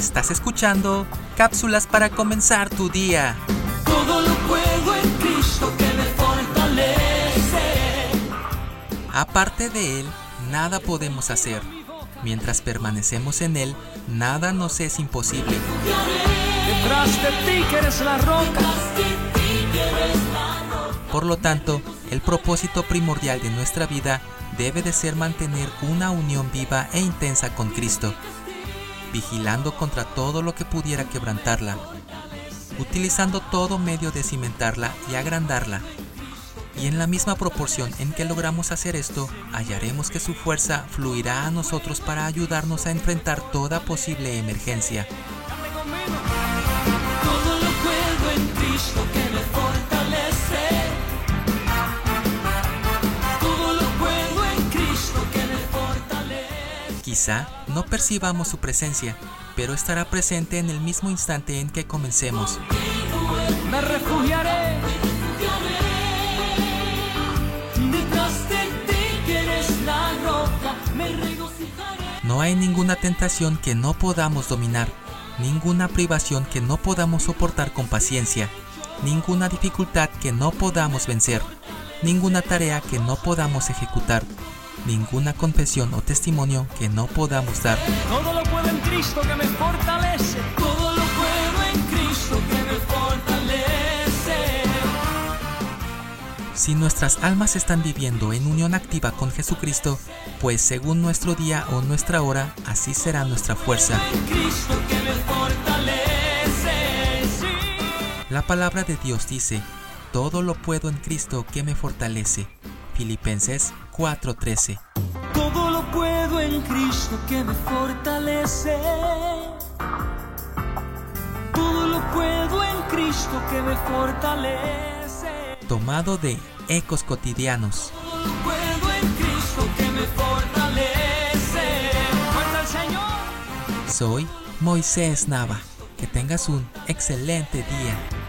Estás escuchando cápsulas para comenzar tu día. Todo lo puedo en Cristo que me fortalece. Aparte de Él, nada podemos hacer. Mientras permanecemos en Él, nada nos es imposible. Detrás de ti que eres la roca. Por lo tanto, el propósito primordial de nuestra vida debe de ser mantener una unión viva e intensa con Cristo, vigilando contra todo lo que pudiera quebrantarla, utilizando todo medio de cimentarla y agrandarla. Y en la misma proporción en que logramos hacer esto, hallaremos que su fuerza fluirá a nosotros para ayudarnos a enfrentar toda posible emergencia. Quizá no percibamos su presencia, pero estará presente en el mismo instante en que comencemos. Me refugiaré. No hay ninguna tentación que no podamos dominar, ninguna privación que no podamos soportar con paciencia, ninguna dificultad que no podamos vencer, ninguna tarea que no podamos ejecutar, ninguna confesión o testimonio que no podamos dar. Todo lo puedo en Cristo que me fortalece. Todo lo puedo en Cristo que me fortalece. Si nuestras almas están viviendo en unión activa con Jesucristo, pues según nuestro día o nuestra hora, así será nuestra fuerza. La palabra de Dios dice, todo lo puedo en Cristo que me fortalece. Filipenses 4:13. Todo lo puedo en Cristo que me fortalece. Todo lo puedo en Cristo que me fortalece. Tomado de Ecos Cotidianos. Todo lo puedo en Cristo que me fortalece. Fuerza al Señor. Soy Moisés Nava. Que tengas un excelente día.